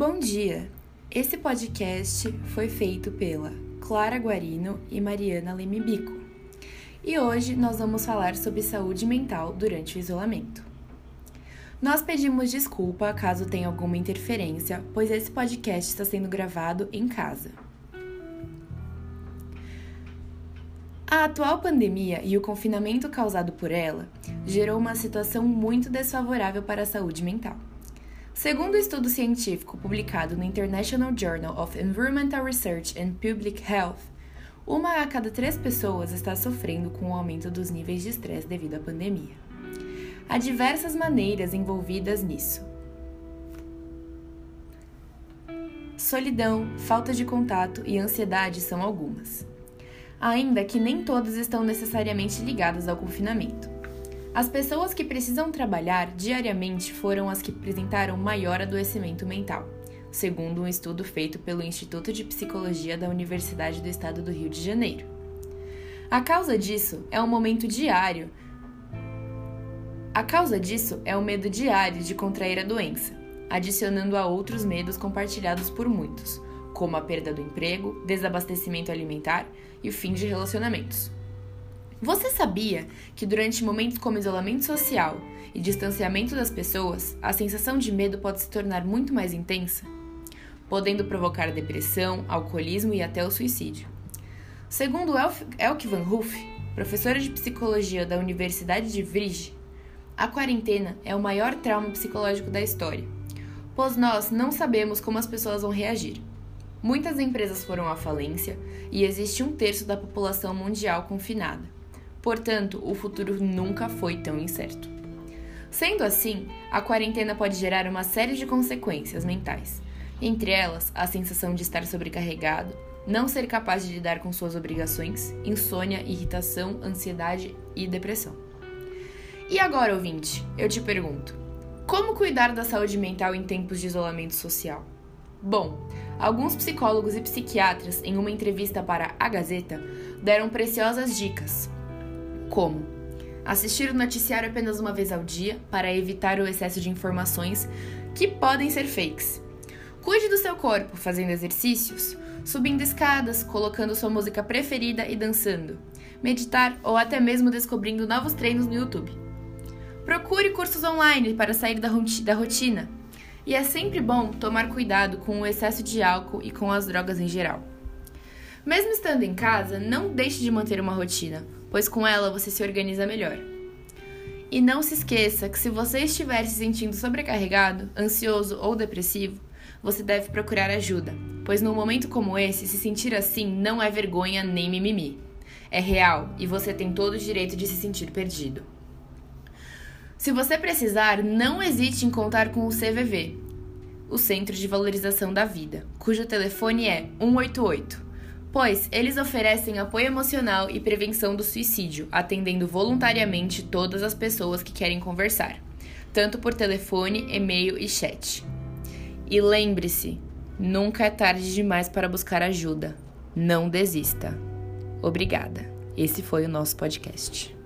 Bom dia! Esse podcast foi feito pela Clara Guarino e Mariana Lemibico. E hoje nós vamos falar sobre saúde mental durante o isolamento. Nós pedimos desculpa caso tenha alguma interferência, pois esse podcast está sendo gravado em casa. A atual pandemia e o confinamento causado por ela gerou uma situação muito desfavorável para a saúde mental. Segundo o um estudo científico publicado no International Journal of Environmental Research and Public Health, uma a cada três pessoas está sofrendo com o aumento dos níveis de estresse devido à pandemia. Há diversas maneiras envolvidas nisso. Solidão, falta de contato e ansiedade são algumas ainda que nem todas estão necessariamente ligadas ao confinamento. As pessoas que precisam trabalhar diariamente foram as que apresentaram maior adoecimento mental, segundo um estudo feito pelo Instituto de Psicologia da Universidade do Estado do Rio de Janeiro. A causa disso é um momento diário. A causa disso é o medo diário de contrair a doença, adicionando a outros medos compartilhados por muitos, como a perda do emprego, desabastecimento alimentar e o fim de relacionamentos. Você sabia que durante momentos como isolamento social e distanciamento das pessoas, a sensação de medo pode se tornar muito mais intensa, podendo provocar depressão, alcoolismo e até o suicídio? Segundo Elke Van Hoof, professora de psicologia da Universidade de Vrije, a quarentena é o maior trauma psicológico da história, pois nós não sabemos como as pessoas vão reagir. Muitas empresas foram à falência e existe um terço da população mundial confinada. Portanto, o futuro nunca foi tão incerto. Sendo assim, a quarentena pode gerar uma série de consequências mentais, entre elas a sensação de estar sobrecarregado, não ser capaz de lidar com suas obrigações, insônia, irritação, ansiedade e depressão. E agora, ouvinte, eu te pergunto: como cuidar da saúde mental em tempos de isolamento social? Bom, alguns psicólogos e psiquiatras, em uma entrevista para a Gazeta, deram preciosas dicas, como assistir o noticiário apenas uma vez ao dia para evitar o excesso de informações que podem ser fakes. Cuide do seu corpo fazendo exercícios, subindo escadas, colocando sua música preferida e dançando, meditar ou até mesmo descobrindo novos treinos no YouTube. Procure cursos online para sair da rotina e é sempre bom tomar cuidado com o excesso de álcool e com as drogas em geral. Mesmo estando em casa, não deixe de manter uma rotina, pois com ela você se organiza melhor. E não se esqueça que se você estiver se sentindo sobrecarregado, ansioso ou depressivo, você deve procurar ajuda, pois num momento como esse, se sentir assim não é vergonha nem mimimi. É real e você tem todo o direito de se sentir perdido. Se você precisar, não hesite em contar com o CVV, o Centro de Valorização da Vida, cujo telefone é 188, pois eles oferecem apoio emocional e prevenção do suicídio, atendendo voluntariamente todas as pessoas que querem conversar, tanto por telefone, e-mail e chat. E lembre-se, nunca é tarde demais para buscar ajuda. Não desista. Obrigada. Esse foi o nosso podcast.